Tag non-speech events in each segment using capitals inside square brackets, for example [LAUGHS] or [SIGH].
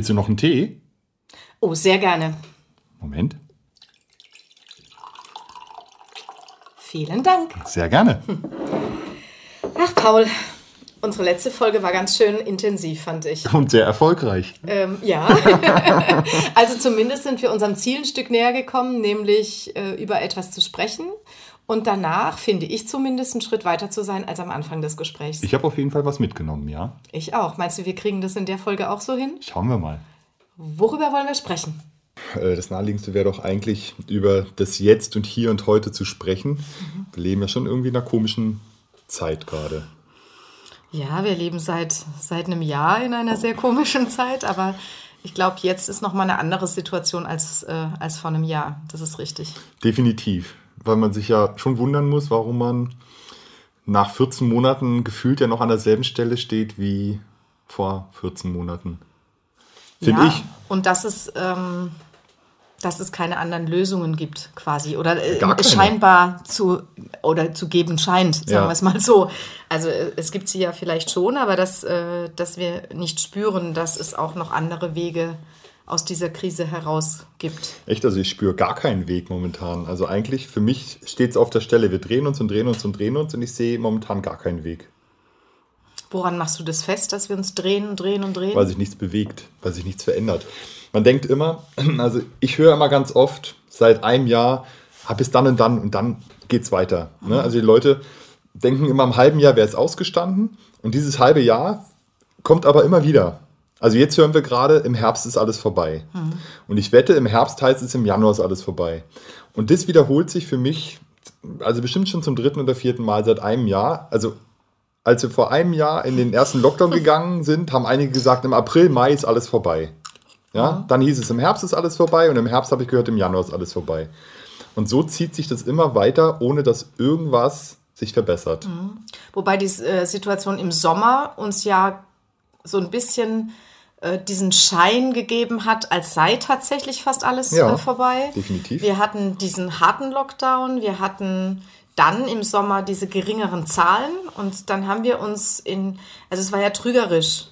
Willst du noch einen Tee? Oh, sehr gerne. Moment. Vielen Dank. Sehr gerne. Ach, Paul, unsere letzte Folge war ganz schön intensiv, fand ich. Und sehr erfolgreich. Ähm, ja. [LAUGHS] also zumindest sind wir unserem Ziel ein Stück näher gekommen, nämlich äh, über etwas zu sprechen. Und danach finde ich zumindest einen Schritt weiter zu sein als am Anfang des Gesprächs. Ich habe auf jeden Fall was mitgenommen, ja. Ich auch. Meinst du, wir kriegen das in der Folge auch so hin? Schauen wir mal. Worüber wollen wir sprechen? Äh, Das naheliegendste wäre doch eigentlich über das Jetzt und Hier und Heute zu sprechen. Wir leben ja schon irgendwie in einer komischen Zeit gerade. Ja, wir leben seit, seit einem Jahr in einer sehr komischen Zeit, aber ich glaube, jetzt ist nochmal eine andere Situation als, äh, als vor einem Jahr. Das ist richtig. Definitiv. Weil man sich ja schon wundern muss, warum man nach 14 Monaten gefühlt ja noch an derselben Stelle steht wie vor 14 Monaten. Finde ja, ich. Und dass es, ähm, dass es keine anderen Lösungen gibt, quasi. Oder äh, scheinbar zu oder zu geben scheint, sagen Ja. wir es mal so. Also äh, es gibt sie ja vielleicht schon, aber dass, äh, dass wir nicht spüren, dass es auch noch andere Wege aus dieser Krise heraus gibt. Echt, also ich spüre gar keinen Weg momentan. Also eigentlich für mich steht es auf der Stelle. Wir drehen uns und drehen uns und drehen uns und ich sehe momentan gar keinen Weg. Woran machst du das fest, dass wir uns drehen und drehen und drehen? weil sich nichts bewegt, weil sich nichts verändert. Man denkt immer, [CLEARS THROAT] also ich höre immer ganz oft seit einem Jahr, ah, bis dann und dann und dann geht's weiter. Ne? Also die Leute denken immer im halben Jahr wäre es ausgestanden und dieses halbe Jahr kommt aber immer wieder. Also jetzt hören wir gerade, im Herbst ist alles vorbei. Und ich wette, im Herbst heißt es, im Januar ist alles vorbei. Und das wiederholt sich für mich, also bestimmt schon zum dritten oder vierten Mal seit einem Jahr. Also als wir vor einem Jahr in den ersten Lockdown [LAUGHS] gegangen sind, haben einige gesagt, im April, Mai ist alles vorbei. Ja, dann hieß es, im Herbst ist alles vorbei und im Herbst habe ich gehört, im Januar ist alles vorbei. Und so zieht sich das immer weiter, ohne dass irgendwas sich verbessert. Wobei die äh, Situation im Sommer uns ja so ein bisschen diesen Schein gegeben hat, als sei tatsächlich fast alles Ja, äh, vorbei. definitiv. Wir hatten diesen harten Lockdown, wir hatten dann im Sommer diese geringeren Zahlen und dann haben wir uns in, also es war ja trügerisch.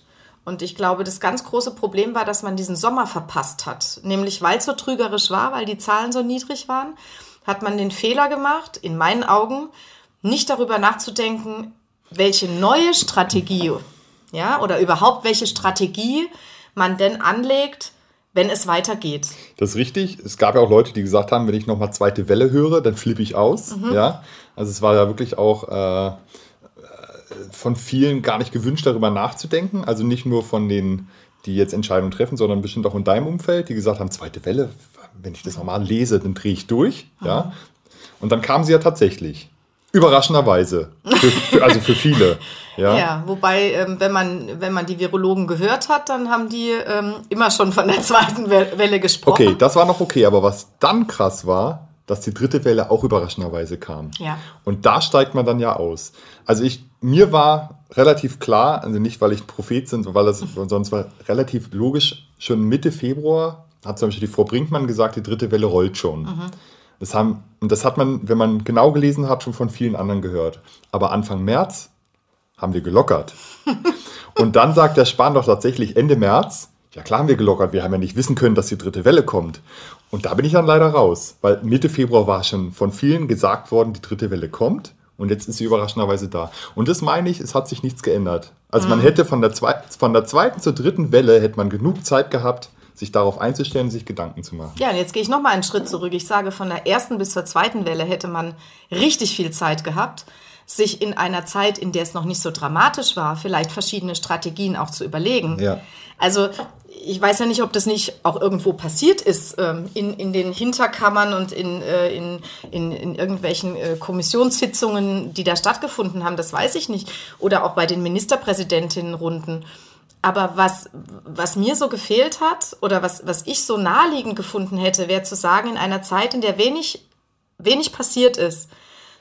Und ich glaube, das ganz große Problem war, dass man diesen Sommer verpasst hat. Nämlich, weil es so trügerisch war, weil die Zahlen so niedrig waren, hat man den Fehler gemacht, in meinen Augen, nicht darüber nachzudenken, welche neue Strategie, ja, oder überhaupt welche Strategie man denn anlegt, wenn es weitergeht. Das ist richtig. Es gab ja auch Leute, die gesagt haben, wenn ich nochmal zweite Welle höre, dann flippe ich aus. Ja, also es war ja wirklich auch äh, von vielen gar nicht gewünscht, darüber nachzudenken. Also nicht nur von denen, die jetzt Entscheidungen treffen, sondern bestimmt auch in deinem Umfeld, die gesagt haben, zweite Welle, wenn ich das nochmal lese, dann drehe ich durch. Ja, und dann kam sie ja tatsächlich. Überraschenderweise. Für, für, also für viele. [LAUGHS] Ja. Ja, wobei, ähm, wenn, man, wenn man die Virologen gehört hat, dann haben die ähm, immer schon von der [LAUGHS] zweiten Wel- Welle gesprochen. Okay, das war noch okay, aber was dann krass war, dass die dritte Welle auch überraschenderweise kam. Ja. Und da steigt man dann ja aus. Also ich, mir war relativ klar, also nicht, weil ich Prophet bin, weil das sonst war relativ logisch, schon Mitte Februar hat zum Beispiel die Frau Brinkmann gesagt, die dritte Welle rollt schon. Das haben, und das hat man, wenn man genau gelesen hat, schon von vielen anderen gehört. Aber Anfang März haben wir gelockert. [LAUGHS] Und dann sagt der Spahn doch tatsächlich Ende März, ja klar haben wir gelockert, wir haben ja nicht wissen können, dass die dritte Welle kommt. Und da bin ich dann leider raus, weil Mitte Februar war schon von vielen gesagt worden, die dritte Welle kommt. Und jetzt ist sie überraschenderweise da. Und das meine ich, es hat sich nichts geändert. Also man hätte von der, zwei, von der zweiten zur dritten Welle, hätte man genug Zeit gehabt, sich darauf einzustellen, sich Gedanken zu machen. Ja, und jetzt gehe ich noch mal einen Schritt zurück. Ich sage, von der ersten bis zur zweiten Welle hätte man richtig viel Zeit gehabt, sich in einer Zeit, in der es noch nicht so dramatisch war, vielleicht verschiedene Strategien auch zu überlegen. Ja. Also ich weiß ja nicht, ob das nicht auch irgendwo passiert ist, ähm, in, in den Hinterkammern und in, äh, in, in, in irgendwelchen äh, Kommissionssitzungen, die da stattgefunden haben, das weiß ich nicht. Oder auch bei den Ministerpräsidentinnenrunden. Aber was, was mir so gefehlt hat oder was, was ich so naheliegend gefunden hätte, wäre zu sagen, in einer Zeit, in der wenig, wenig passiert ist,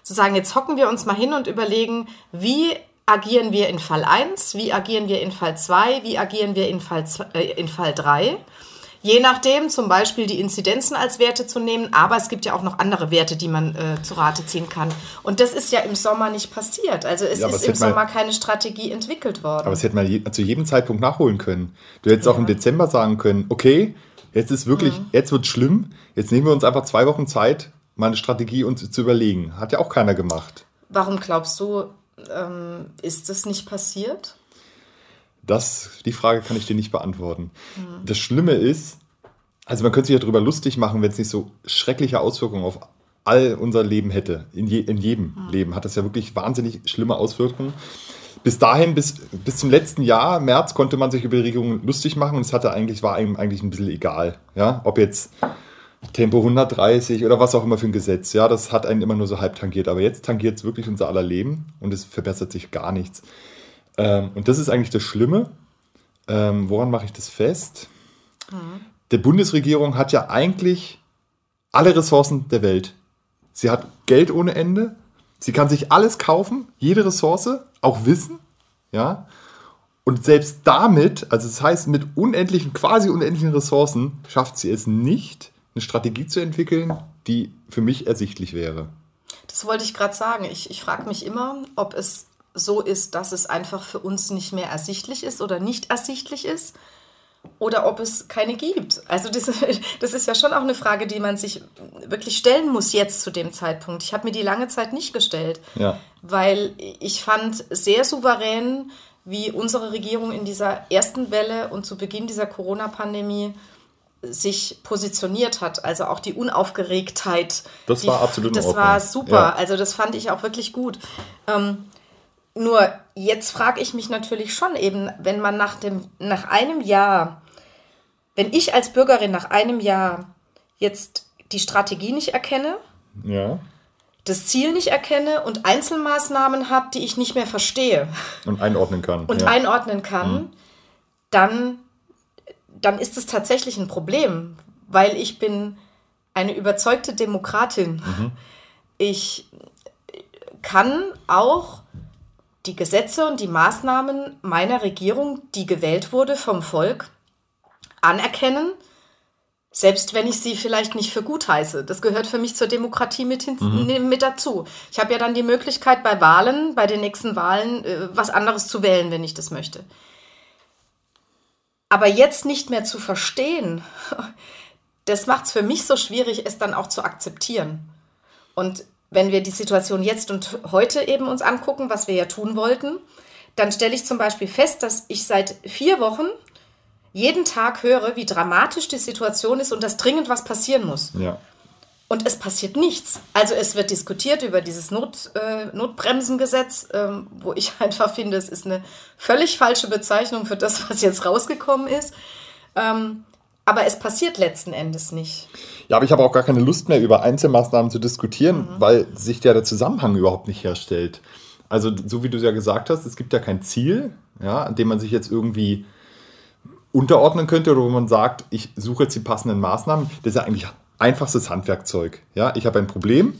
zu sagen, jetzt hocken wir uns mal hin und überlegen, wie agieren wir in Fall 1, wie agieren wir in Fall 2, wie agieren wir in Fall, äh, in Fall 3. Je nachdem, zum Beispiel die Inzidenzen als Werte zu nehmen, aber es gibt ja auch noch andere Werte, die man äh, zu Rate ziehen kann. Und das ist ja im Sommer nicht passiert. Also es Ja, ist es im Sommer keine Strategie entwickelt worden. Aber es hätte man je, zu jedem Zeitpunkt nachholen können. Du hättest auch Ja. im Dezember sagen können, okay, jetzt ist wirklich, Mhm. jetzt wird schlimm, jetzt nehmen wir uns einfach zwei Wochen Zeit, mal eine Strategie uns zu überlegen. Hat ja auch keiner gemacht. Warum glaubst du, ähm, ist das nicht passiert? Das, die Frage kann ich dir nicht beantworten. Das Schlimme ist, also man könnte sich ja darüber lustig machen, wenn es nicht so schreckliche Auswirkungen auf all unser Leben hätte. In, je, in jedem Leben hat das ja wirklich wahnsinnig schlimme Auswirkungen. Bis dahin, bis, bis zum letzten Jahr, März, konnte man sich über die Regierung lustig machen und es hatte eigentlich, war einem eigentlich ein bisschen egal. Ja? Ob jetzt Tempo 130 oder was auch immer für ein Gesetz. Ja, das hat einen immer nur so halb tangiert. Aber jetzt tangiert es wirklich unser aller Leben und es verbessert sich gar nichts. Ähm, und das ist eigentlich das Schlimme. Ähm, woran mache ich das fest? Die Bundesregierung hat ja eigentlich alle Ressourcen der Welt. Sie hat Geld ohne Ende. Sie kann sich alles kaufen, jede Ressource, auch Wissen. Ja. Und selbst damit, also das heißt, mit unendlichen, quasi unendlichen Ressourcen, schafft sie es nicht, eine Strategie zu entwickeln, die für mich ersichtlich wäre. Das wollte ich gerade sagen. Ich, ich frage mich immer, ob es so ist, dass es einfach für uns nicht mehr ersichtlich ist oder nicht ersichtlich ist oder ob es keine gibt. Also das, [LAUGHS] das ist ja schon auch eine Frage, die man sich wirklich stellen muss jetzt zu dem Zeitpunkt. Ich habe mir die lange Zeit nicht gestellt, Ja. weil ich fand sehr souverän, wie unsere Regierung in dieser ersten Welle und zu Beginn dieser Corona-Pandemie sich positioniert hat, also auch die Unaufgeregtheit. Das die, war absolut Das war super, Ja. also das fand ich auch wirklich gut. Ähm, nur jetzt frage ich mich natürlich schon eben, wenn man nach, dem, nach einem Jahr, wenn ich als Bürgerin nach einem Jahr jetzt die Strategie nicht erkenne, Ja. das Ziel nicht erkenne und Einzelmaßnahmen habe, die ich nicht mehr verstehe Und einordnen kann. und ja. einordnen kann, dann, dann ist es tatsächlich ein Problem, weil ich bin eine überzeugte Demokratin. Ich kann auch die Gesetze und die Maßnahmen meiner Regierung, die gewählt wurde vom Volk, anerkennen, selbst wenn ich sie vielleicht nicht für gut heiße. Das gehört für mich zur Demokratie mit, hin, mit dazu. Ich habe ja dann die Möglichkeit, bei Wahlen, bei den nächsten Wahlen, äh, was anderes zu wählen, wenn ich das möchte. Aber jetzt nicht mehr zu verstehen, [LAUGHS] das macht es für mich so schwierig, es dann auch zu akzeptieren. Und wenn wir die Situation jetzt und heute eben uns angucken, was wir ja tun wollten, dann stelle ich zum Beispiel fest, dass ich seit vier Wochen jeden Tag höre, wie dramatisch die Situation ist und dass dringend was passieren muss. ja. Und es passiert nichts. Also es wird diskutiert über dieses Not, äh, Notbremsengesetz, ähm, wo ich [LAUGHS] einfach finde, es ist eine völlig falsche Bezeichnung für das, was jetzt rausgekommen ist. Ähm, aber es passiert letzten Endes nicht. Ja, aber ich habe auch gar keine Lust mehr, über Einzelmaßnahmen zu diskutieren, weil sich ja der Zusammenhang überhaupt nicht herstellt. Also, so wie du es ja gesagt hast, es gibt ja kein Ziel, ja, an dem man sich jetzt irgendwie unterordnen könnte oder wo man sagt, ich suche jetzt die passenden Maßnahmen. Das ist ja eigentlich einfachstes Handwerkzeug. Ja, ich habe ein Problem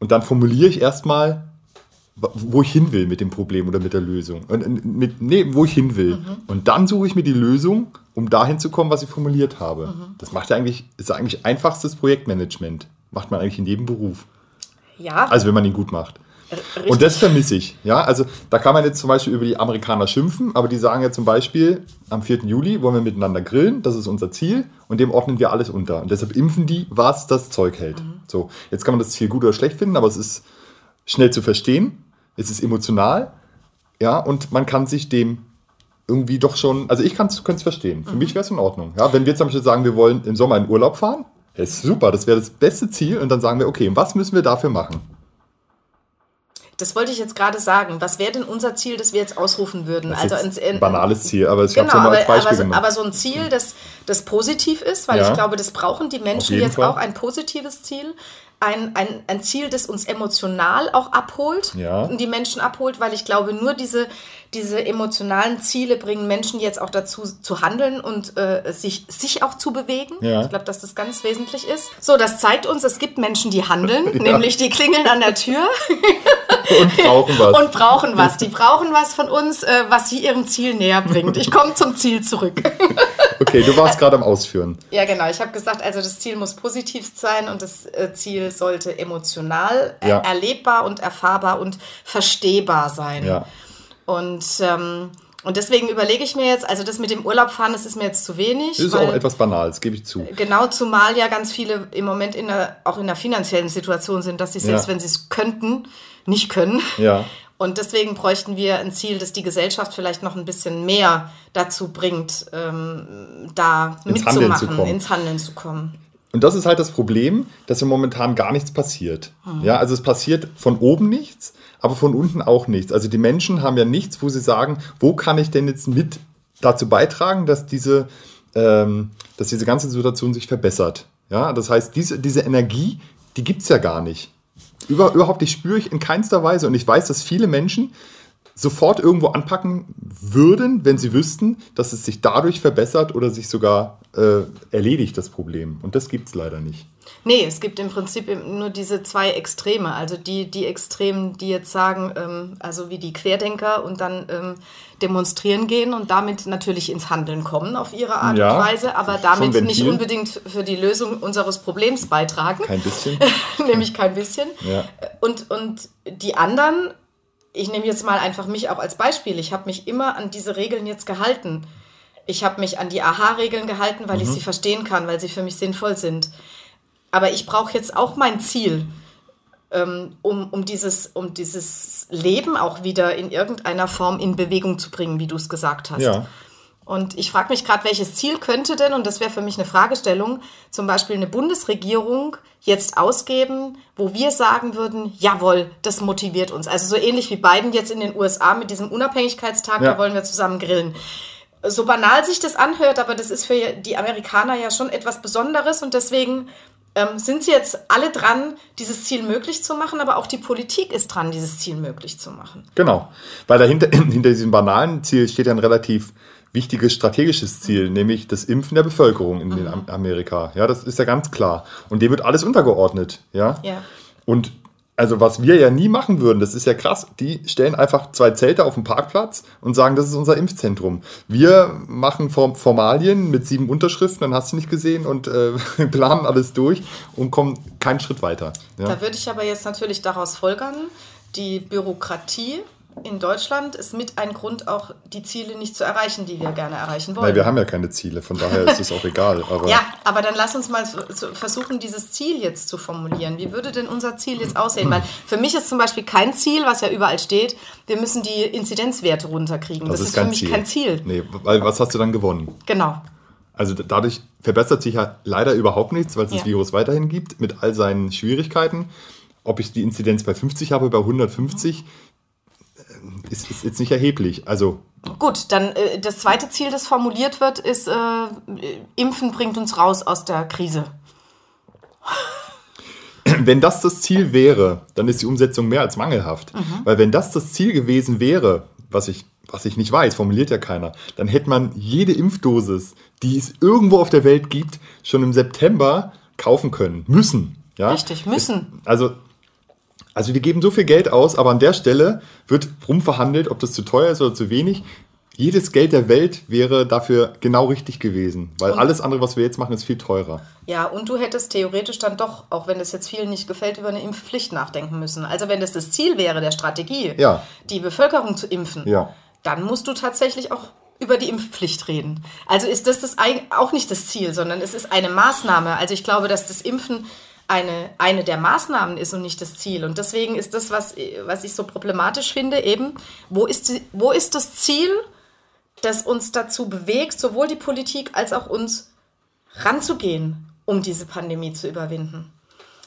und dann formuliere ich erstmal, wo ich hin will mit dem Problem oder mit der Lösung. Und, mit, nee, wo ich hin will. Und dann suche ich mir die Lösung, um dahin zu kommen, was ich formuliert habe. Das macht ja eigentlich, ist ja eigentlich einfachstes Projektmanagement. Macht man eigentlich in jedem Beruf. Ja, Also wenn man ihn gut macht. richtig. Und das vermisse ich. Ja, also da kann man jetzt zum Beispiel über die Amerikaner schimpfen, aber die sagen ja zum Beispiel, am 4. Juli wollen wir miteinander grillen, das ist unser Ziel und dem ordnen wir alles unter. Und deshalb impfen die, was das Zeug hält. So, jetzt kann man das Ziel gut oder schlecht finden, aber es ist schnell zu verstehen, es ist emotional, ja, und man kann sich dem irgendwie doch schon, also ich könnte es verstehen. Für mich wäre es in Ordnung. Ja, wenn wir zum Beispiel sagen, wir wollen im Sommer in Urlaub fahren, ist super, das wäre das beste Ziel und dann sagen wir, okay, was müssen wir dafür machen? das wollte ich jetzt gerade sagen. Was wäre denn unser Ziel, das wir jetzt ausrufen würden? Das also ein banales Ziel, aber ich habe Genau, es ja aber, als Beispiel aber, so, gemacht. aber so ein Ziel, das, das positiv ist, weil Ja. ich glaube, das brauchen die Menschen jetzt Fall. auch, ein positives Ziel. Ein, ein, ein Ziel, das uns emotional auch abholt Ja. und die Menschen abholt, weil ich glaube, nur diese, diese emotionalen Ziele bringen Menschen jetzt auch dazu zu handeln und äh, sich, sich auch zu bewegen. Ja. Ich glaube, dass das ganz wesentlich ist. So, das zeigt uns, es gibt Menschen, die handeln, [LAUGHS] Ja. nämlich die klingeln an der Tür [LAUGHS] und brauchen was. und brauchen was. Die brauchen was von uns, äh, was sie ihrem Ziel näher bringt. Ich komme zum Ziel zurück. [LAUGHS] okay, du warst gerade am Ausführen. Ja, genau. Ich habe gesagt, also das Ziel muss positiv sein und das äh, Ziel sollte emotional, ja. erlebbar und erfahrbar und verstehbar sein. Ja. Und ähm, und deswegen überlege ich mir jetzt, also das mit dem Urlaub fahren, das ist mir jetzt zu wenig. Das ist auch etwas banal, das gebe ich zu. Genau, zumal ja ganz viele im Moment in der, auch in der finanziellen Situation sind, dass sie selbst, ja. wenn sie es könnten, nicht können. Ja. Und deswegen bräuchten wir ein Ziel, das die Gesellschaft vielleicht noch ein bisschen mehr dazu bringt, ähm, da ins mitzumachen, Handeln ins Handeln zu kommen. Und das ist halt das Problem, dass ja momentan gar nichts passiert. Mhm. Ja, also es passiert von oben nichts, aber von unten auch nichts. Also die Menschen haben ja nichts, wo sie sagen, wo kann ich denn jetzt mit dazu beitragen, dass diese, ähm, dass diese ganze Situation sich verbessert. Ja, das heißt, diese, diese Energie, die gibt es ja gar nicht. Über, überhaupt, die spüre ich in keinster Weise. Und ich weiß, dass viele Menschen sofort irgendwo anpacken würden, wenn sie wüssten, dass es sich dadurch verbessert oder sich sogar äh, erledigt, das Problem. Und das gibt es leider nicht. Nee, es gibt im Prinzip nur diese zwei Extreme. Also die, die Extremen, die jetzt sagen, ähm, also wie die Querdenker und dann ähm, demonstrieren gehen und damit natürlich ins Handeln kommen auf ihre Art ja, und Weise, aber damit nicht unbedingt für die Lösung unseres Problems beitragen. Kein bisschen. [LAUGHS] Nämlich kein bisschen. Ja. Und, und die anderen, ich nehme jetzt mal einfach mich auch als Beispiel, ich habe mich immer an diese Regeln jetzt gehalten. Ich habe mich an die AHA-Regeln gehalten, weil mhm. ich sie verstehen kann, weil sie für mich sinnvoll sind. Aber ich brauche jetzt auch mein Ziel, ähm, um, um, dieses, um dieses Leben auch wieder in irgendeiner Form in Bewegung zu bringen, wie du es gesagt hast. Ja. Und ich frage mich gerade, welches Ziel könnte denn, und das wäre für mich eine Fragestellung, zum Beispiel eine Bundesregierung jetzt ausgeben, wo wir sagen würden, jawohl, das motiviert uns. Also so ähnlich wie Biden jetzt in den USA mit diesem Unabhängigkeitstag, ja. da wollen wir zusammen grillen. So banal sich das anhört, aber das ist für die Amerikaner ja schon etwas Besonderes und deswegen ähm, sind sie jetzt alle dran, dieses Ziel möglich zu machen, aber auch die Politik ist dran, dieses Ziel möglich zu machen. Genau, weil dahinter [CLEARS THROAT] hinter diesem banalen Ziel steht ja ein relativ wichtiges strategisches Ziel, nämlich das Impfen der Bevölkerung in mhm. Amerika. Ja, das ist ja ganz klar. Und dem wird alles untergeordnet. Ja. ja. Und also was wir ja nie machen würden, das ist ja krass, die stellen einfach zwei Zelte auf dem Parkplatz und sagen, das ist unser Impfzentrum. Wir machen Formalien mit sieben Unterschriften, dann hast du nicht gesehen und äh, [LAUGHS] planen alles durch und kommen keinen Schritt weiter. Ja? Da würde ich aber jetzt natürlich daraus folgern, die Bürokratie in Deutschland ist mit ein Grund, auch die Ziele nicht zu erreichen, die wir gerne erreichen wollen. Nein, wir haben ja keine Ziele, von daher ist es auch egal. [LAUGHS] Aber ja, aber dann lass uns mal versuchen, dieses Ziel jetzt zu formulieren. Wie würde denn unser Ziel jetzt aussehen? Weil für mich ist zum Beispiel kein Ziel, was ja überall steht, wir müssen die Inzidenzwerte runterkriegen. Das, das ist, ist für mich Ziel. kein Ziel. Nee, weil was hast du dann gewonnen? Genau. Also dadurch verbessert sich ja leider überhaupt nichts, weil es ja. das Virus weiterhin gibt, mit all seinen Schwierigkeiten. Ob ich die Inzidenz bei 50 habe, bei 150, ist, ist jetzt nicht erheblich. Also Gut, dann äh, das zweite Ziel, das formuliert wird, ist, äh, Impfen bringt uns raus aus der Krise. [CLEARS THROAT] Wenn das das Ziel wäre, dann ist die Umsetzung mehr als mangelhaft. Mhm. Weil wenn das das Ziel gewesen wäre, was ich, was ich nicht weiß, formuliert ja keiner, dann hätte man jede Impfdosis, die es irgendwo auf der Welt gibt, schon im September kaufen können. Müssen. Ja? Richtig, müssen. Also also wir geben so viel Geld aus, aber an der Stelle wird rumverhandelt, ob das zu teuer ist oder zu wenig. Jedes Geld der Welt wäre dafür genau richtig gewesen, weil und alles andere, was wir jetzt machen, ist viel teurer. Ja, und du hättest theoretisch dann doch, auch wenn es jetzt vielen nicht gefällt, über eine Impfpflicht nachdenken müssen. Also wenn das das Ziel wäre der Strategie, ja. die Bevölkerung zu impfen, ja. dann musst du tatsächlich auch über die Impfpflicht reden. Also ist das, das auch nicht das Ziel, sondern es ist eine Maßnahme. Also ich glaube, dass das Impfen eine, eine der Maßnahmen ist und nicht das Ziel. Und deswegen ist das, was, was ich so problematisch finde, eben, wo ist, wo ist das Ziel, das uns dazu bewegt, sowohl die Politik als auch uns ranzugehen, um diese Pandemie zu überwinden?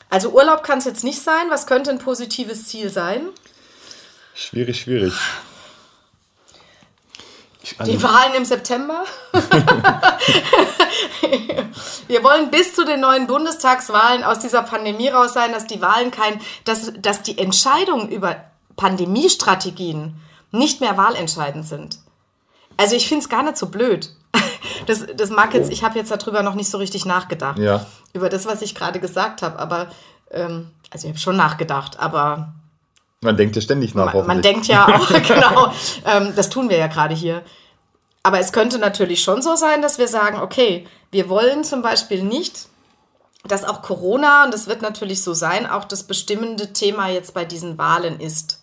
Also Urlaub kann es jetzt nicht sein. Was könnte ein positives Ziel sein? Schwierig, schwierig. Die Wahlen im September. [LAUGHS] Wir wollen bis zu den neuen Bundestagswahlen aus dieser Pandemie raus sein, dass die Wahlen kein, dass, dass die Entscheidungen über Pandemiestrategien nicht mehr wahlentscheidend sind. Also ich finde es gar nicht so blöd. [LAUGHS] Das, das mag jetzt, ich habe jetzt darüber noch nicht so richtig nachgedacht. Ja. Über das, was ich gerade gesagt habe. Aber, ähm, also ich habe schon nachgedacht, aber. Man denkt ja ständig nach. Man, man denkt ja auch, [LAUGHS] genau. Ähm, das tun wir ja gerade hier. aber es könnte natürlich schon so sein, dass wir sagen, okay, wir wollen zum Beispiel nicht, dass auch Corona, und das wird natürlich so sein, auch das bestimmende Thema jetzt bei diesen Wahlen ist.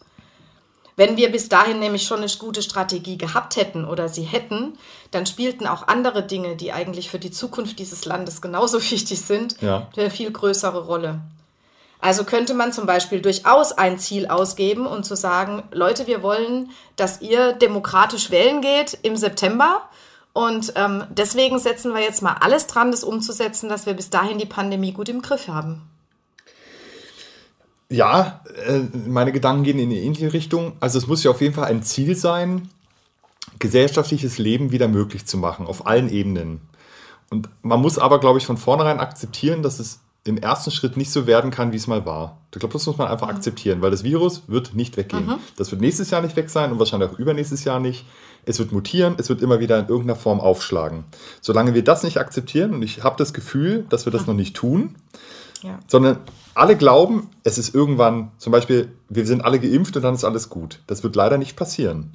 Wenn wir bis dahin nämlich schon eine gute Strategie gehabt hätten oder sie hätten, dann spielten auch andere Dinge, die eigentlich für die Zukunft dieses Landes genauso [LAUGHS] wichtig sind, Ja. eine viel größere Rolle. Also könnte man zum Beispiel durchaus ein Ziel ausgeben und zu sagen, Leute, wir wollen, dass ihr demokratisch wählen geht im September. Und ähm, deswegen setzen wir jetzt mal alles dran, das umzusetzen, dass wir bis dahin die Pandemie gut im Griff haben. Ja, äh, meine Gedanken gehen in eine ähnliche Richtung. Also es muss ja auf jeden Fall ein Ziel sein, gesellschaftliches Leben wieder möglich zu machen, auf allen Ebenen. Und man muss aber, glaube ich, von vornherein akzeptieren, dass es im ersten Schritt nicht so werden kann, wie es mal war. Ich glaube, das muss man einfach akzeptieren, weil das Virus wird nicht weggehen. Das wird nächstes Jahr nicht weg sein und wahrscheinlich auch übernächstes Jahr nicht. Es wird mutieren, es wird immer wieder in irgendeiner Form aufschlagen. Solange wir das nicht akzeptieren, und ich habe das Gefühl, dass wir das noch nicht tun, Ja. sondern alle glauben, es ist irgendwann, zum Beispiel, wir sind alle geimpft und dann ist alles gut. Das wird leider nicht passieren.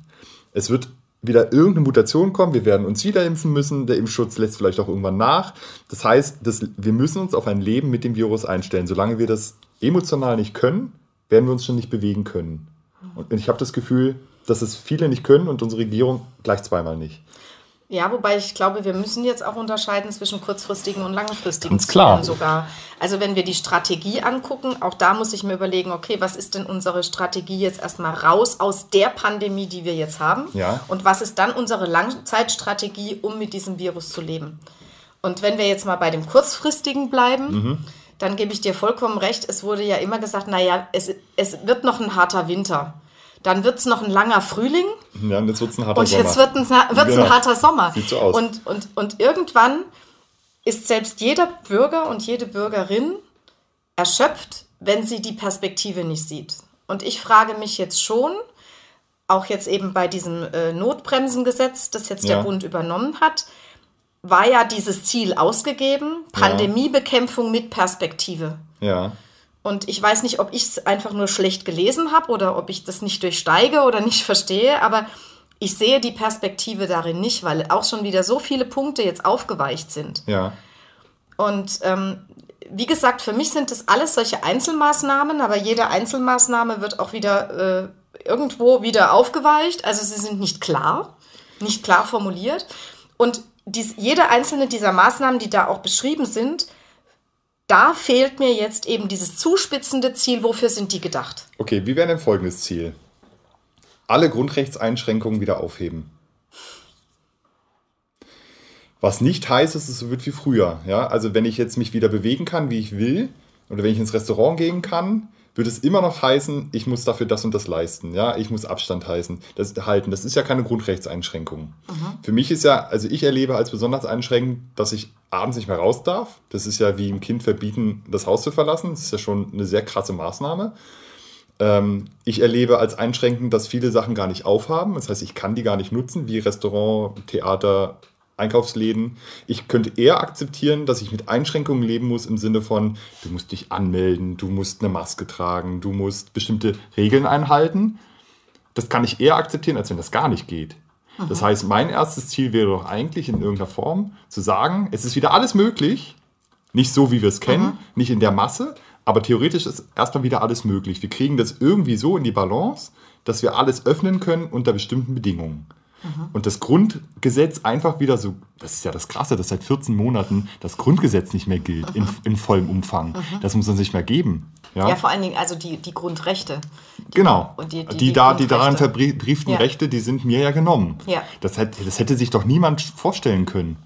Es wird wieder irgendeine Mutation kommen, wir werden uns wieder impfen müssen, der Impfschutz lässt vielleicht auch irgendwann nach. Das heißt, das, wir müssen uns auf ein Leben mit dem Virus einstellen. Solange wir das emotional nicht können, werden wir uns schon nicht bewegen können. Und ich habe das Gefühl, dass es viele nicht können und unsere Regierung gleich zweimal nicht. Ja, wobei ich glaube, wir müssen jetzt auch unterscheiden zwischen kurzfristigen und langfristigen Ganz klar. Zielen sogar. Also wenn wir die Strategie angucken, auch da muss ich mir überlegen, okay, was ist denn unsere Strategie jetzt erstmal raus aus der Pandemie, die wir jetzt haben? Ja. Und was ist dann unsere Langzeitstrategie, um mit diesem Virus zu leben? Und wenn wir jetzt mal bei dem kurzfristigen bleiben, Mhm. dann gebe ich dir vollkommen recht. Es wurde ja immer gesagt, naja, es, es wird noch ein harter Winter. Dann wird es noch ein langer Frühling Ja, und jetzt wird es ein harter und Sommer. jetzt wird ein, wird's Genau. ein harter Sommer. Sieht so aus. Und, und, und irgendwann ist selbst jeder Bürger und jede Bürgerin erschöpft, wenn sie die Perspektive nicht sieht. Und ich frage mich jetzt schon, auch jetzt eben bei diesem äh, Notbremsengesetz, das jetzt Ja. der Bund übernommen hat, war ja dieses Ziel ausgegeben, Pandemiebekämpfung mit Perspektive. ja. Und ich weiß nicht, ob ich es einfach nur schlecht gelesen habe oder ob ich das nicht durchsteige oder nicht [LAUGHS] verstehe, aber ich sehe die Perspektive darin nicht, weil auch schon wieder so viele Punkte jetzt aufgeweicht sind. Ja. Und ähm, wie gesagt, für mich sind das alles solche Einzelmaßnahmen, aber jede Einzelmaßnahme wird auch wieder äh, irgendwo wieder aufgeweicht. Also sie sind nicht klar, nicht klar formuliert. Und dies, jede einzelne dieser Maßnahmen, die da auch beschrieben sind, da fehlt mir jetzt eben dieses zuspitzende Ziel, wofür sind die gedacht? Okay, wie wäre denn folgendes Ziel? Alle Grundrechtseinschränkungen wieder aufheben. Was nicht heißt, dass es so wird wie früher. Ja? Also wenn ich jetzt mich wieder bewegen kann, wie ich will, oder wenn ich ins Restaurant gehen kann, würde es immer noch heißen, ich muss dafür das und das leisten. Ja, ich muss Abstand heißen, das, halten. Das ist ja keine Grundrechtseinschränkung. Für mich ist ja, also ich erlebe als besonders einschränkend, dass ich abends nicht mehr raus darf. Das ist ja wie ein Kind verbieten, das Haus zu verlassen. Das ist ja schon eine sehr krasse Maßnahme. Ähm, ich erlebe als einschränkend, dass viele Sachen gar nicht aufhaben. Das heißt, ich kann die gar nicht nutzen, wie Restaurant, Theater, Einkaufsläden. Ich könnte eher akzeptieren, dass ich mit Einschränkungen leben muss im Sinne von, du musst dich anmelden, du musst eine Maske tragen, du musst bestimmte Regeln einhalten. Das kann ich eher akzeptieren, als wenn das gar nicht geht. Das heißt, mein erstes Ziel wäre doch eigentlich in irgendeiner Form zu sagen, es ist wieder alles möglich, nicht so, wie wir es kennen, nicht in der Masse, aber theoretisch ist erstmal wieder alles möglich. Wir kriegen das irgendwie so in die Balance, dass wir alles öffnen können unter bestimmten Bedingungen. Und das Grundgesetz einfach wieder so, das ist ja das Krasse, dass seit 14 Monaten das Grundgesetz nicht mehr gilt in, in vollem Umfang. Das muss uns nicht mehr geben. Ja, Ja, vor allen Dingen also die, die Grundrechte. genau. und die- die, die- die da, die daran verbrieften Ja. Rechte, die sind mir ja genommen. Ja. Das, hätte, das hätte sich doch niemand vorstellen können.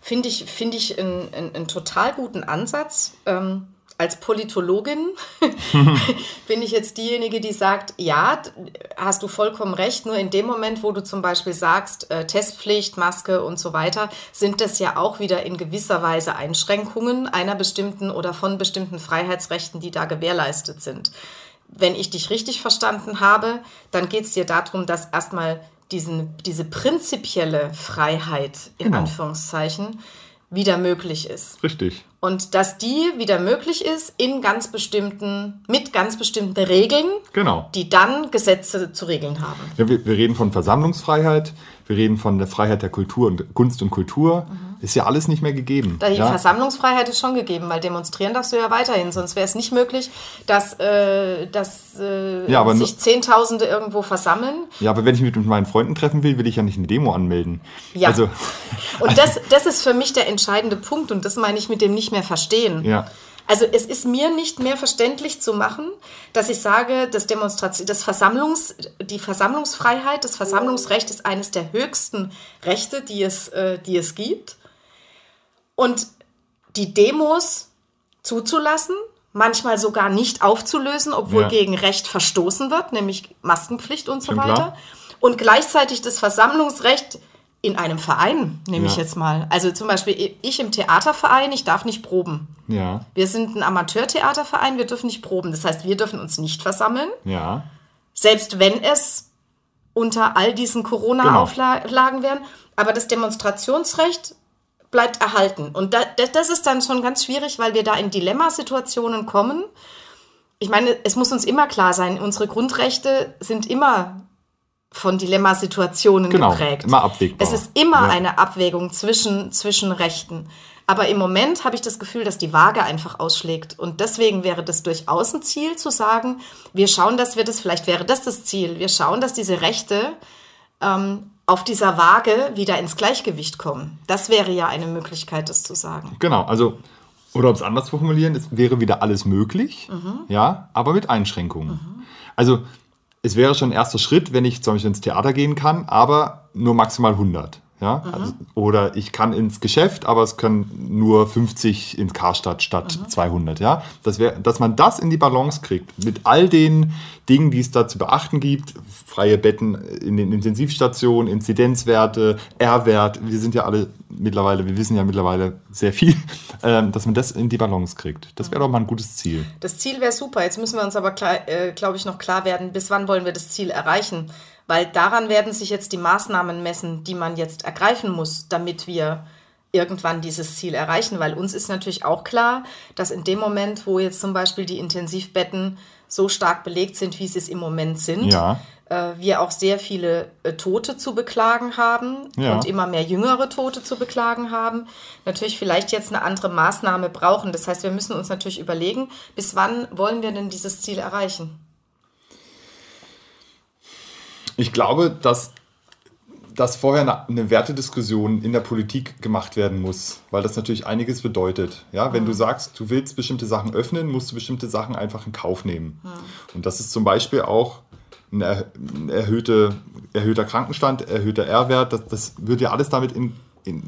Finde ich, finde ich einen, einen, einen total guten Ansatz. Ähm, als Politologin [LAUGHS] bin ich jetzt diejenige, die sagt, ja, hast du vollkommen recht, nur in dem Moment, wo du zum Beispiel sagst, äh, Testpflicht, Maske und so weiter, sind das ja auch wieder in gewisser Weise Einschränkungen einer bestimmten oder von bestimmten Freiheitsrechten, die da gewährleistet sind. Wenn ich dich richtig verstanden habe, dann geht es dir darum, dass erstmal diesen, diese prinzipielle Freiheit, in Genau. Anführungszeichen, wieder möglich ist. Richtig. Und dass die wieder möglich ist in ganz bestimmten, mit ganz bestimmten Regeln, Genau. die dann Gesetze zu regeln haben. Ja, wir, wir reden von Versammlungsfreiheit, wir reden von der Freiheit der Kultur und Kunst und Kultur. Ist ja alles nicht mehr gegeben. Die ja? Versammlungsfreiheit ist schon gegeben, weil demonstrieren darfst du ja weiterhin, sonst wäre es nicht möglich, dass, äh, dass äh, Ja, sich Zehntausende irgendwo versammeln. ja, aber wenn ich mich mit meinen Freunden treffen will, will ich ja nicht eine Demo anmelden. Ja. Also, [LAUGHS] Und das, das ist für mich der entscheidende Punkt und das meine ich mit dem nicht mehr verstehen. ja. Also es ist mir nicht mehr verständlich zu machen, dass ich sage, das Demonstration, das Versammlungs, die Versammlungsfreiheit, das Versammlungsrecht ist eines der höchsten Rechte, die es, äh, die es gibt. Und die Demos zuzulassen, manchmal sogar nicht aufzulösen, obwohl Ja. gegen Recht verstoßen wird, nämlich Maskenpflicht und so Schon weiter. klar. Und gleichzeitig das Versammlungsrecht in einem Verein, nehme ich Ja. jetzt mal. Also zum Beispiel ich im Theaterverein, ich darf nicht proben. Ja. Wir sind ein Amateurtheaterverein, wir dürfen nicht proben. Das heißt, wir dürfen uns nicht versammeln, Ja. selbst wenn es unter all diesen Corona-Auflagen wären. Aber das Demonstrationsrecht bleibt erhalten. Und da, das, ist dann schon ganz schwierig, weil wir da in Dilemmasituationen kommen. Ich meine, es muss uns immer klar sein, unsere Grundrechte sind immer von Dilemmasituationen Genau, geprägt. immer abwägbar. Es ist immer Ja. eine Abwägung zwischen, zwischen Rechten. Aber im Moment habe ich das Gefühl, dass die Waage einfach ausschlägt. Und deswegen wäre das durchaus ein Ziel zu sagen, wir schauen, dass wir das, vielleicht wäre das das Ziel, wir schauen, dass diese Rechte ähm, auf dieser Waage wieder ins Gleichgewicht kommen. Das wäre ja eine Möglichkeit, das zu sagen. Genau, also, oder um es anders zu formulieren, es wäre wieder alles möglich, ja, aber mit Einschränkungen. Also, es wäre schon ein erster Schritt, wenn ich zum Beispiel ins Theater gehen kann, aber nur maximal 100. Ja? Also, oder ich kann ins Geschäft, aber es können nur 50 in Karstadt statt 200. Ja? Das wär, dass man das in die Balance kriegt, mit all den Dingen, die es da zu beachten gibt, freie Betten in den Intensivstationen, Inzidenzwerte, R-Wert, wir sind ja alle mittlerweile, wir wissen ja mittlerweile sehr viel, [LAUGHS] ähm, dass man das in die Balance kriegt. Das wäre doch mal ein gutes Ziel. Das Ziel wäre super. Jetzt müssen wir uns aber, äh, glaube ich, noch klar werden, bis wann wollen wir das Ziel erreichen. Weil daran werden sich jetzt die Maßnahmen messen, die man jetzt ergreifen muss, damit wir irgendwann dieses Ziel erreichen. Weil uns ist natürlich auch klar, dass in dem Moment, wo jetzt zum Beispiel die Intensivbetten so stark belegt sind, wie sie es im Moment sind, Ja. äh, wir auch sehr viele äh, Tote zu beklagen haben Ja. und immer mehr jüngere Tote zu beklagen haben, natürlich vielleicht jetzt eine andere Maßnahme brauchen. Das heißt, wir müssen uns natürlich überlegen, bis wann wollen wir denn dieses Ziel erreichen? Ich glaube, dass, dass vorher eine, eine Wertediskussion in der Politik gemacht werden muss, weil das natürlich einiges bedeutet. Ja, wenn du sagst, du willst bestimmte Sachen öffnen, musst du bestimmte Sachen einfach in Kauf nehmen. Und das ist zum Beispiel auch ein, ein erhöhte, erhöhter Krankenstand, erhöhter R-Wert. Das, das wird ja alles damit in, in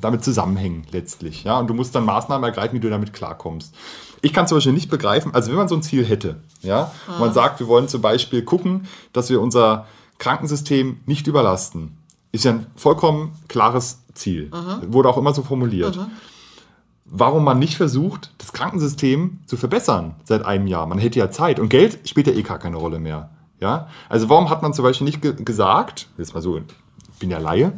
damit zusammenhängen letztlich. Ja? Und du musst dann Maßnahmen ergreifen, wie du damit klarkommst. Ich kann zum Beispiel nicht begreifen, also wenn man so ein Ziel hätte, ja, und man sagt, wir wollen zum Beispiel gucken, dass wir unser Krankensystem nicht überlasten, ist ja ein vollkommen klares Ziel. Wurde auch immer so formuliert. Warum man nicht versucht, das Krankensystem zu verbessern seit einem Jahr? Man hätte ja Zeit und Geld spielt ja eh gar keine Rolle mehr. Ja? Also warum hat man zum Beispiel nicht ge gesagt, jetzt mal so, ich bin ja Laie,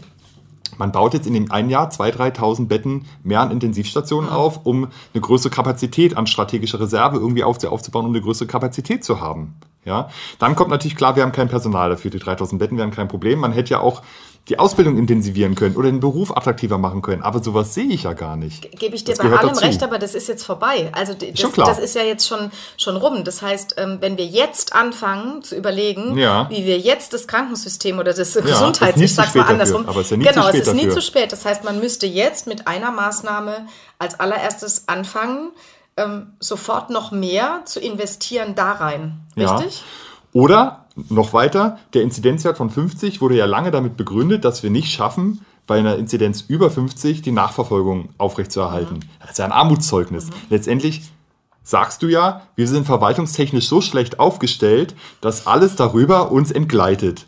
man baut jetzt in dem einen Jahr 2.000, 3.000 Betten mehr an Intensivstationen auf, um eine größere Kapazität an strategischer Reserve irgendwie auf, aufzubauen, um eine größere Kapazität zu haben. Ja? Dann kommt natürlich klar, wir haben kein Personal dafür. Die 3.000 Betten wären kein Problem. Man hätte ja auch die Ausbildung intensivieren können oder den Beruf attraktiver machen können. Aber sowas sehe ich ja gar nicht. Gebe ich dir Das bei allem dazu. recht, aber das ist jetzt vorbei. Also das, das ist ja jetzt schon, schon rum. Das heißt, ähm, wenn wir jetzt anfangen zu überlegen, Ja. wie wir jetzt das Krankensystem oder das ist Gesundheits, ich sag's mal andersrum. dafür, aber es ist ja nie genau, zu spät es ist nie dafür. zu spät. Das heißt, man müsste jetzt mit einer Maßnahme als allererstes anfangen, ähm, sofort noch mehr zu investieren da rein. Ja. Richtig? Oder noch weiter, der Inzidenzwert von 50 wurde ja lange damit begründet, dass wir nicht schaffen, bei einer Inzidenz über 50 die Nachverfolgung aufrechtzuerhalten. Das ist ja ein Armutszeugnis. Letztendlich sagst du ja, wir sind verwaltungstechnisch so schlecht aufgestellt, dass alles darüber uns entgleitet.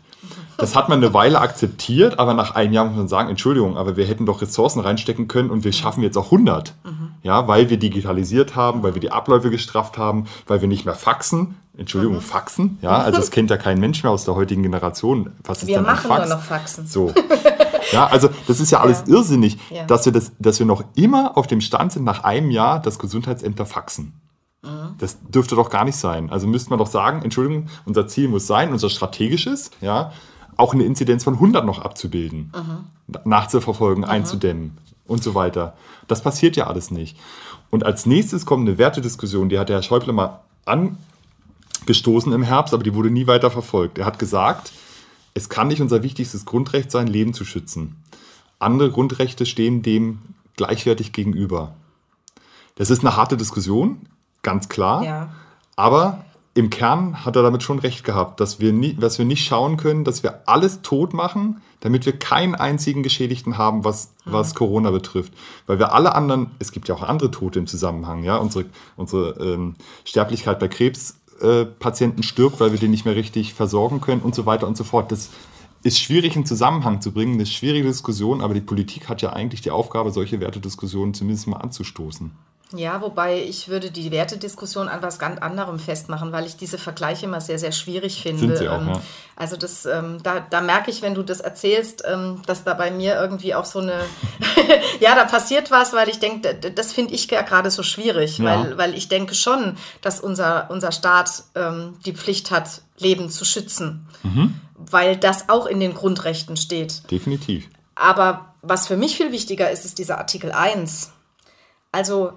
Das hat man eine Weile akzeptiert, aber nach einem Jahr muss man sagen, Entschuldigung, aber wir hätten doch Ressourcen reinstecken können und wir schaffen jetzt auch 100. Ja, weil wir digitalisiert haben, weil wir die Abläufe gestrafft haben, weil wir nicht mehr faxen. Entschuldigung, faxen? Ja, also das kennt ja kein Mensch mehr aus der heutigen Generation. Was ist Wir denn machen Fax? nur noch Faxen. So. [LAUGHS] Ja, also das ist ja alles Ja. irrsinnig, Ja. dass, wir das, dass wir noch immer auf dem Stand sind nach einem Jahr, dass Gesundheitsämter faxen. Mhm. Das dürfte doch gar nicht sein. Also müsste man doch sagen, Entschuldigung, unser Ziel muss sein, unser strategisches, ja, auch eine Inzidenz von 100 noch abzubilden, Mhm. nachzuverfolgen, einzudämmen und so weiter. Das passiert ja alles nicht. Und als nächstes kommt eine Wertediskussion, die hat der Herr Schäuble mal angestoßen im Herbst, aber die wurde nie weiter verfolgt. Er hat gesagt, es kann nicht unser wichtigstes Grundrecht sein, Leben zu schützen. Andere Grundrechte stehen dem gleichwertig gegenüber. Das ist eine harte Diskussion, ganz klar. Ja. Aber im Kern hat er damit schon recht gehabt, dass wir, nie, dass wir nicht schauen können, dass wir alles tot machen, damit wir keinen einzigen Geschädigten haben, was, was Corona betrifft. Weil wir alle anderen, es gibt ja auch andere Tote im Zusammenhang, ja, unsere, unsere ähm, Sterblichkeit bei Krebspatienten äh, stirbt, weil wir den nicht mehr richtig versorgen können und so weiter und so fort. Das ist schwierig in Zusammenhang zu bringen, eine schwierige Diskussion, aber die Politik hat ja eigentlich die Aufgabe, solche Wertediskussionen zumindest mal anzustoßen. Ja, wobei ich würde die Wertediskussion an was ganz anderem festmachen, weil ich diese Vergleiche immer sehr, sehr schwierig finde. Sind sie auch, ja. Also das, ähm, da, da merke ich, wenn du das erzählst, ähm, dass da bei mir irgendwie auch so eine, [LAUGHS] ja, da passiert was, weil ich denke, das finde ich ja gerade so schwierig, Ja. weil, weil ich denke schon, dass unser, unser Staat ähm, die Pflicht hat, Leben zu schützen, Mhm. weil das auch in den Grundrechten steht. Definitiv. Aber was für mich viel wichtiger ist, ist dieser Artikel 1. Also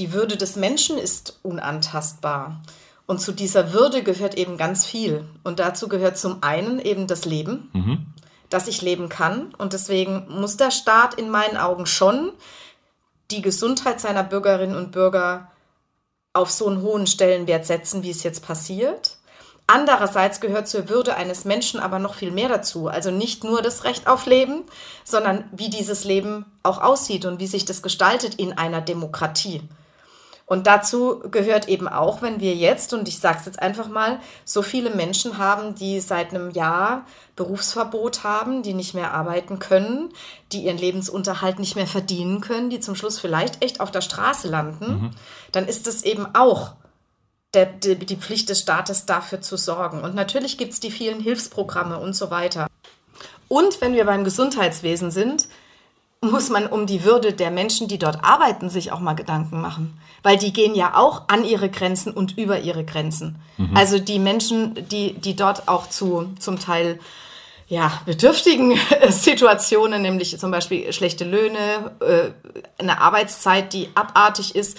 die Würde des Menschen ist unantastbar. Und zu dieser Würde gehört eben ganz viel. Und dazu gehört zum einen eben das Leben, dass ich leben kann. Und deswegen muss der Staat in meinen Augen schon die Gesundheit seiner Bürgerinnen und Bürger auf so einen hohen Stellenwert setzen, wie es jetzt passiert. Andererseits gehört zur Würde eines Menschen aber noch viel mehr dazu. Also nicht nur das Recht auf Leben, sondern wie dieses Leben auch aussieht und wie sich das gestaltet in einer Demokratie. Und dazu gehört eben auch, wenn wir jetzt, und ich sage es jetzt einfach mal, so viele Menschen haben, die seit einem Jahr Berufsverbot haben, die nicht mehr arbeiten können, die ihren Lebensunterhalt nicht mehr verdienen können, die zum Schluss vielleicht echt auf der Straße landen, dann ist es eben auch der, die, die Pflicht des Staates dafür zu sorgen. Und natürlich gibt es die vielen Hilfsprogramme und so weiter. Und wenn wir beim Gesundheitswesen sind, muss man um die Würde der Menschen, die dort arbeiten, sich auch mal Gedanken machen. Weil die gehen ja auch an ihre Grenzen und über ihre Grenzen. Also die Menschen, die, die dort auch zu zum Teil ja, bedürftigen [LAUGHS] Situationen, nämlich zum Beispiel schlechte Löhne, äh, eine Arbeitszeit, die abartig ist.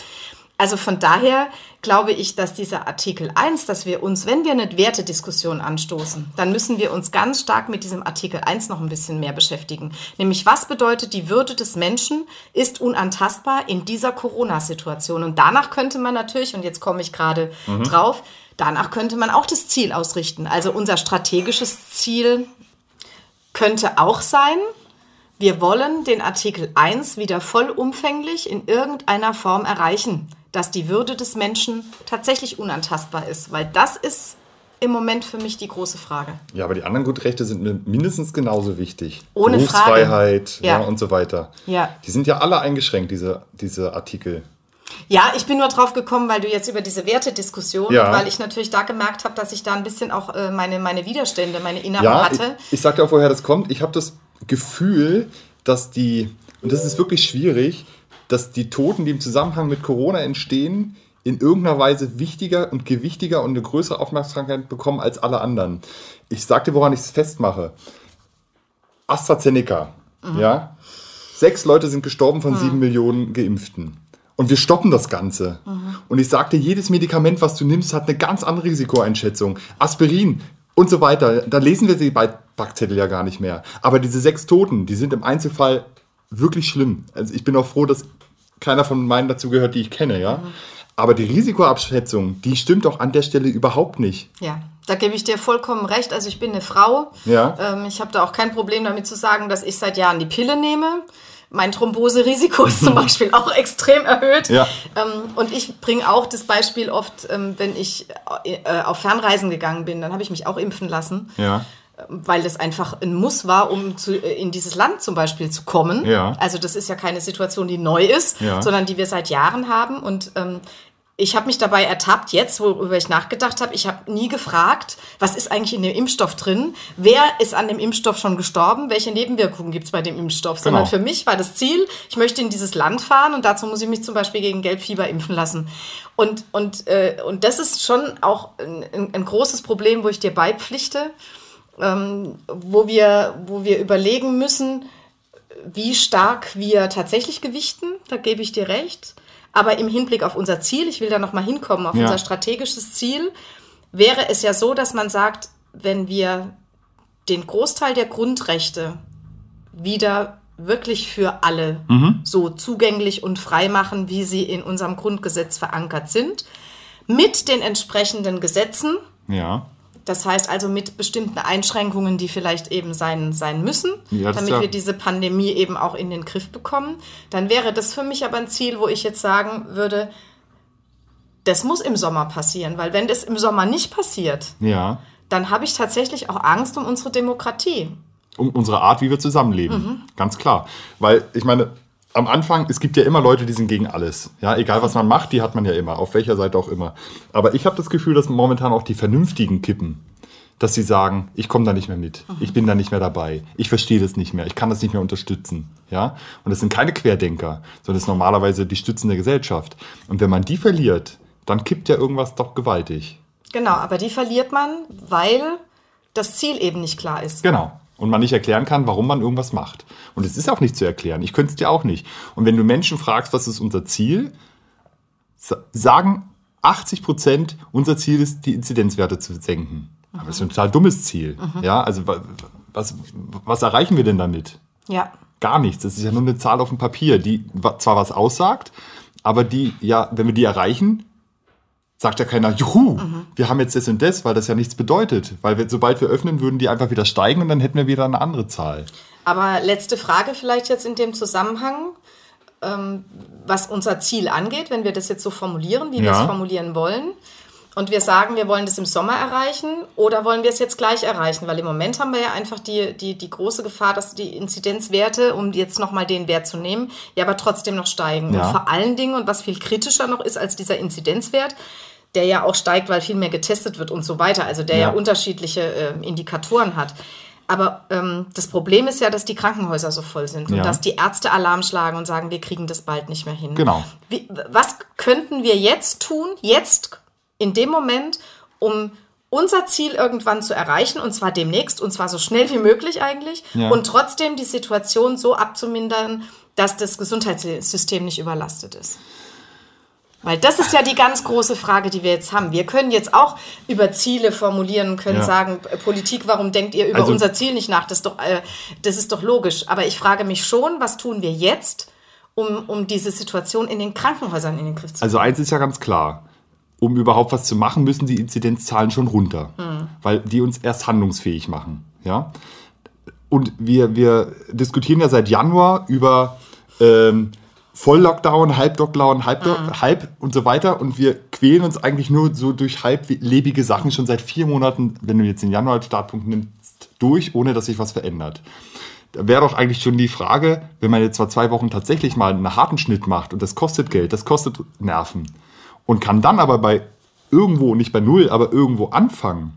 Also von daher glaube ich, dass dieser Artikel 1, dass wir uns, wenn wir eine Wertediskussion anstoßen, dann müssen wir uns ganz stark mit diesem Artikel 1 noch ein bisschen mehr beschäftigen. Nämlich, was bedeutet, die Würde des Menschen ist unantastbar in dieser Corona-Situation. Und danach könnte man natürlich, und jetzt komme ich gerade drauf, danach könnte man auch das Ziel ausrichten. Also unser strategisches Ziel könnte auch sein, wir wollen den Artikel 1 wieder vollumfänglich in irgendeiner Form erreichen, dass die Würde des Menschen tatsächlich unantastbar ist, weil das ist im Moment für mich die große Frage. Ja, aber die anderen Grundrechte sind mir mindestens genauso wichtig. Ohne Berufsfreiheit Frage. Ja. Ja, und so weiter. Ja. Die sind ja alle eingeschränkt, diese, diese Artikel. Ja, ich bin nur drauf gekommen, weil du jetzt über diese Wertediskussion, Ja. weil ich natürlich da gemerkt habe, dass ich da ein bisschen auch äh, meine, meine Widerstände, meine inneren Ja, hatte. ich, ich sagte auch, woher das kommt. Ich habe das Gefühl, dass die, und das ist wirklich schwierig, dass die Toten, die im Zusammenhang mit Corona entstehen, in irgendeiner Weise wichtiger und gewichtiger und eine größere Aufmerksamkeit bekommen als alle anderen. Ich sagte, woran ich es festmache. AstraZeneca, ja. Sechs Leute sind gestorben von sieben Millionen Geimpften. Und wir stoppen das Ganze. Und ich sagte, jedes Medikament, was du nimmst, hat eine ganz andere Risikoeinschätzung. Aspirin und so weiter. Da lesen wir die Beipackzettel ja gar nicht mehr. Aber diese sechs Toten, die sind im Einzelfall wirklich schlimm. Also ich bin auch froh, dass keiner von meinen dazu gehört, die ich kenne, ja. Aber die Risikoabschätzung, die stimmt doch an der Stelle überhaupt nicht. Ja, da gebe ich dir vollkommen recht. Also ich bin eine Frau. Ja. Ähm, ich habe da auch kein Problem damit zu sagen, dass ich seit Jahren die Pille nehme. Mein Thromboserisiko ist zum [LAUGHS] Beispiel auch extrem erhöht. Ja. Ähm, und ich bringe auch das Beispiel oft, ähm, wenn ich äh, auf Fernreisen gegangen bin, dann habe ich mich auch impfen lassen, Ja. weil das einfach ein Muss war, um zu, äh, in dieses Land zum Beispiel zu kommen. Ja. Also das ist ja keine Situation, die neu ist, Ja. sondern die wir seit Jahren haben. Und ähm, ich habe mich dabei ertappt, jetzt, worüber ich nachgedacht habe, ich habe nie gefragt, was ist eigentlich in dem Impfstoff drin? Wer ist an dem Impfstoff schon gestorben? Welche Nebenwirkungen gibt es bei dem Impfstoff? Genau. Sondern für mich war das Ziel, ich möchte in dieses Land fahren und dazu muss ich mich zum Beispiel gegen Gelbfieber impfen lassen. Und, und, äh, und das ist schon auch ein, ein großes Problem, wo ich dir beipflichte, ähm, wo, wir, wo wir überlegen müssen, wie stark wir tatsächlich gewichten, da gebe ich dir recht. Aber im Hinblick auf unser Ziel, ich will da nochmal hinkommen, auf ja. unser strategisches Ziel, wäre es ja so, dass man sagt, wenn wir den Großteil der Grundrechte wieder wirklich für alle mhm. so zugänglich und frei machen, wie sie in unserem Grundgesetz verankert sind, mit den entsprechenden Gesetzen, ja. Das heißt also mit bestimmten Einschränkungen, die vielleicht eben sein, sein müssen, ja, damit ja wir diese Pandemie eben auch in den Griff bekommen. Dann wäre das für mich aber ein Ziel, wo ich jetzt sagen würde, das muss im Sommer passieren, weil wenn das im Sommer nicht passiert, ja. dann habe ich tatsächlich auch Angst um unsere Demokratie. Um unsere Art, wie wir zusammenleben. Mhm. Ganz klar. Weil ich meine, am Anfang, es gibt ja immer Leute, die sind gegen alles. Ja, egal was man macht, die hat man ja immer, auf welcher Seite auch immer. Aber ich habe das Gefühl, dass momentan auch die Vernünftigen kippen. Dass sie sagen, ich komme da nicht mehr mit, mhm. ich bin da nicht mehr dabei, ich verstehe das nicht mehr, ich kann das nicht mehr unterstützen. Ja? Und das sind keine Querdenker, sondern das ist normalerweise die Stützen der Gesellschaft. Und wenn man die verliert, dann kippt ja irgendwas doch gewaltig. Genau, aber die verliert man, weil das Ziel eben nicht klar ist. Genau und man nicht erklären kann, warum man irgendwas macht. Und es ist auch nicht zu erklären. Ich könnte es dir auch nicht. Und wenn du Menschen fragst, was ist unser Ziel, sagen 80 Prozent, unser Ziel ist, die Inzidenzwerte zu senken. Mhm. Aber das ist ein total dummes Ziel. Mhm. Ja, also was, was erreichen wir denn damit? Ja. Gar nichts. Das ist ja nur eine Zahl auf dem Papier, die zwar was aussagt, aber die, ja, wenn wir die erreichen, sagt ja keiner, juhu, mhm. wir haben jetzt das und das, weil das ja nichts bedeutet. Weil wir, sobald wir öffnen, würden die einfach wieder steigen und dann hätten wir wieder eine andere Zahl. Aber letzte Frage vielleicht jetzt in dem Zusammenhang, ähm, was unser Ziel angeht, wenn wir das jetzt so formulieren, wie ja. wir es formulieren wollen. Und wir sagen, wir wollen das im Sommer erreichen oder wollen wir es jetzt gleich erreichen? Weil im Moment haben wir ja einfach die, die, die große Gefahr, dass die Inzidenzwerte, um jetzt nochmal den Wert zu nehmen, ja aber trotzdem noch steigen. Ja. Und vor allen Dingen, und was viel kritischer noch ist als dieser Inzidenzwert, der ja auch steigt, weil viel mehr getestet wird und so weiter, also der ja, ja unterschiedliche äh, Indikatoren hat. Aber ähm, das Problem ist ja, dass die Krankenhäuser so voll sind und ja. dass die Ärzte Alarm schlagen und sagen, wir kriegen das bald nicht mehr hin. Genau. Wie, was könnten wir jetzt tun, jetzt in dem Moment, um unser Ziel irgendwann zu erreichen, und zwar demnächst, und zwar so schnell wie möglich eigentlich, ja. und trotzdem die Situation so abzumindern, dass das Gesundheitssystem nicht überlastet ist? Weil das ist ja die ganz große Frage, die wir jetzt haben. Wir können jetzt auch über Ziele formulieren, können ja. sagen, äh, Politik, warum denkt ihr über also, unser Ziel nicht nach? Das ist, doch, äh, das ist doch logisch. Aber ich frage mich schon, was tun wir jetzt, um, um diese Situation in den Krankenhäusern in den Griff zu also bekommen? Also eins ist ja ganz klar. Um überhaupt was zu machen, müssen die Inzidenzzahlen schon runter, hm. weil die uns erst handlungsfähig machen. Ja? Und wir, wir diskutieren ja seit Januar über ähm, Voll-Lockdown, Halb-Lockdown, Halb, mhm. Halb und so weiter. Und wir quälen uns eigentlich nur so durch halblebige Sachen schon seit vier Monaten, wenn du jetzt den Januar als Startpunkt nimmst, durch, ohne dass sich was verändert. Da wäre doch eigentlich schon die Frage, wenn man jetzt zwar zwei Wochen tatsächlich mal einen harten Schnitt macht und das kostet Geld, das kostet Nerven und kann dann aber bei irgendwo, nicht bei Null, aber irgendwo anfangen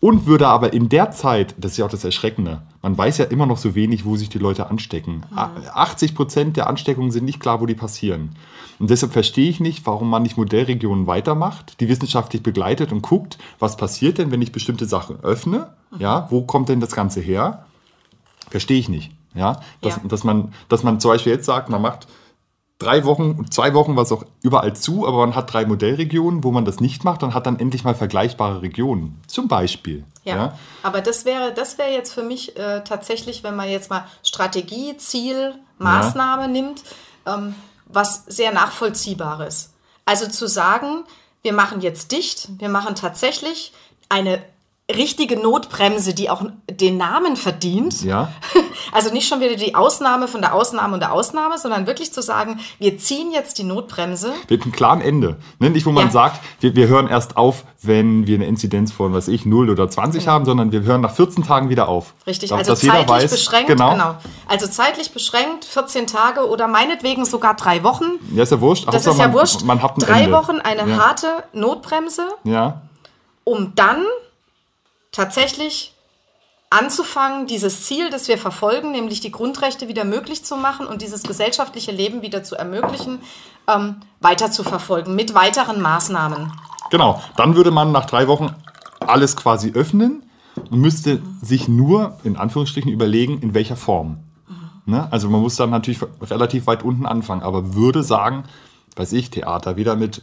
und würde aber in der Zeit, das ist ja auch das Erschreckende, man weiß ja immer noch so wenig, wo sich die Leute anstecken. Mhm. 80 Prozent der Ansteckungen sind nicht klar, wo die passieren. Und deshalb verstehe ich nicht, warum man nicht Modellregionen weitermacht, die wissenschaftlich begleitet und guckt, was passiert denn, wenn ich bestimmte Sachen öffne? Mhm. Ja, wo kommt denn das Ganze her? Verstehe ich nicht. Ja, dass, ja. dass, man, dass man zum Beispiel jetzt sagt, man macht drei Wochen, zwei Wochen war es auch überall zu, aber man hat drei Modellregionen, wo man das nicht macht und hat dann endlich mal vergleichbare Regionen. Zum Beispiel. Ja, ja. aber das wäre, das wäre jetzt für mich äh, tatsächlich, wenn man jetzt mal Strategie, Ziel, Maßnahme ja. nimmt, ähm, was sehr nachvollziehbares. Also zu sagen, wir machen jetzt dicht, wir machen tatsächlich eine richtige Notbremse, die auch, den Namen verdient. Ja. [LAUGHS] Also nicht schon wieder die Ausnahme von der Ausnahme und der Ausnahme, sondern wirklich zu sagen, wir ziehen jetzt die Notbremse. Mit einem klaren Ende. Ne? Nicht, wo man Ja. sagt, wir, wir hören erst auf, wenn wir eine Inzidenz von, was ich, 0 oder 20 haben, sondern wir hören nach 14 Tagen wieder auf. Richtig, Dass- also zeitlich weiß, beschränkt. Genau. Also zeitlich beschränkt, 14 Tage oder meinetwegen sogar drei Wochen. Ja, ist ja wurscht. Das ist ja man, wurscht. Man hat ein drei Ende. Wochen eine ja. harte Notbremse, Ja. um dann tatsächlich anzufangen, dieses Ziel, das wir verfolgen, nämlich die Grundrechte wieder möglich zu machen und dieses gesellschaftliche Leben wieder zu ermöglichen, ähm, weiter zu verfolgen mit weiteren Maßnahmen. Genau. Dann würde man nach drei Wochen alles quasi öffnen und müsste sich nur, in Anführungsstrichen, überlegen, in welcher Form. Ne? Also man muss dann natürlich relativ weit unten anfangen, aber würde sagen, weiß ich, Theater wieder mit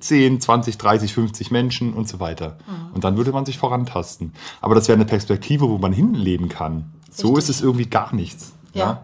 10, 20, 30, 50 Menschen und so weiter. Und dann würde man sich vorantasten. Aber das wäre eine Perspektive, wo man hinleben kann. So Richtig. ist es irgendwie gar nichts. Ja.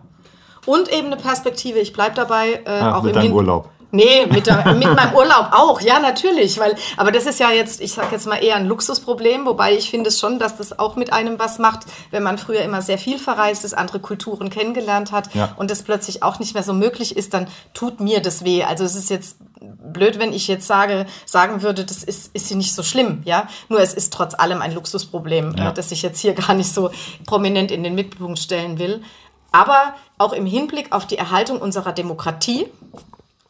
Und eben eine Perspektive, ich bleibe dabei, äh, Ja, auch mit im deinem Hin- Urlaub. Nee, mit, der, mit meinem Urlaub auch, ja, natürlich. Weil, aber das ist ja jetzt, ich sage jetzt mal eher ein Luxusproblem, wobei ich finde es schon, dass das auch mit einem was macht, wenn man früher immer sehr viel verreist ist, andere Kulturen kennengelernt hat Ja. und das plötzlich auch nicht mehr so möglich ist, dann tut mir das weh. Also es ist jetzt blöd, wenn ich jetzt sage, sagen würde, das ist, ist hier nicht so schlimm, ja. Nur es ist trotz allem ein Luxusproblem, Ja. äh, das ich jetzt hier [LAUGHS] gar nicht so prominent in den Mittelpunkt stellen will. Aber auch im Hinblick auf die Erhaltung unserer Demokratie,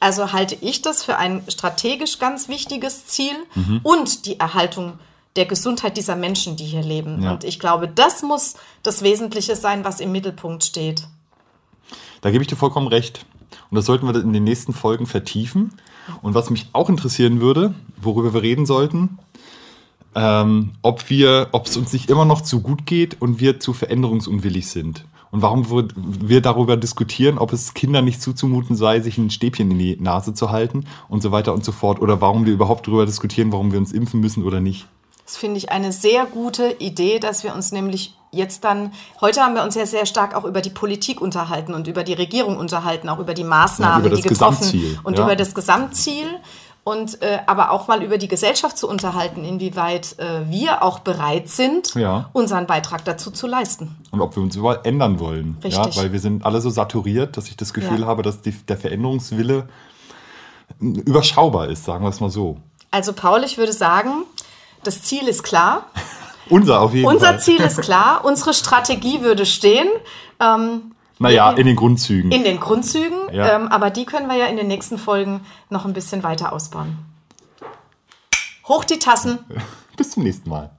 also halte ich das für ein strategisch ganz wichtiges Ziel Mhm. und die Erhaltung der Gesundheit dieser Menschen, die hier leben. Ja. Und ich glaube, das muss das Wesentliche sein, was im Mittelpunkt steht. Da gebe ich dir vollkommen recht. Und das sollten wir in den nächsten Folgen vertiefen. Und was mich auch interessieren würde, worüber wir reden sollten, ähm, ob wir, ob es uns nicht immer noch zu gut geht und wir zu veränderungsunwillig sind. Und warum wir- darüber diskutieren, ob es Kindern nicht zuzumuten sei, sich ein Stäbchen in die Nase zu halten und so weiter und so fort. Oder warum wir überhaupt darüber diskutieren, warum wir uns impfen müssen oder nicht. Das finde ich eine sehr gute Idee, dass wir uns nämlich jetzt dann, heute haben wir uns ja sehr stark auch über die Politik unterhalten und über die Regierung unterhalten, auch über die Maßnahmen, Ja, über die getroffen und ja. über das Gesamtziel und äh, aber auch mal über die Gesellschaft zu unterhalten, inwieweit äh, wir auch bereit sind, Ja. unseren Beitrag dazu zu leisten. Und ob wir uns überhaupt ändern wollen. Richtig. Ja, weil wir sind alle so saturiert, dass ich das Gefühl Ja. habe, dass die, der Veränderungswille überschaubar ist, sagen wir es mal so. Also Paul, ich würde sagen, das Ziel ist klar. [LAUGHS] Unser auf jeden Unser Fall. Ziel ist klar. Unsere Strategie würde stehen. Ähm, Naja, in den Grundzügen. in den Grundzügen, Ja. ähm, aber die können wir ja in den nächsten Folgen noch ein bisschen weiter ausbauen. Hoch die Tassen! [LAUGHS] Bis zum nächsten Mal.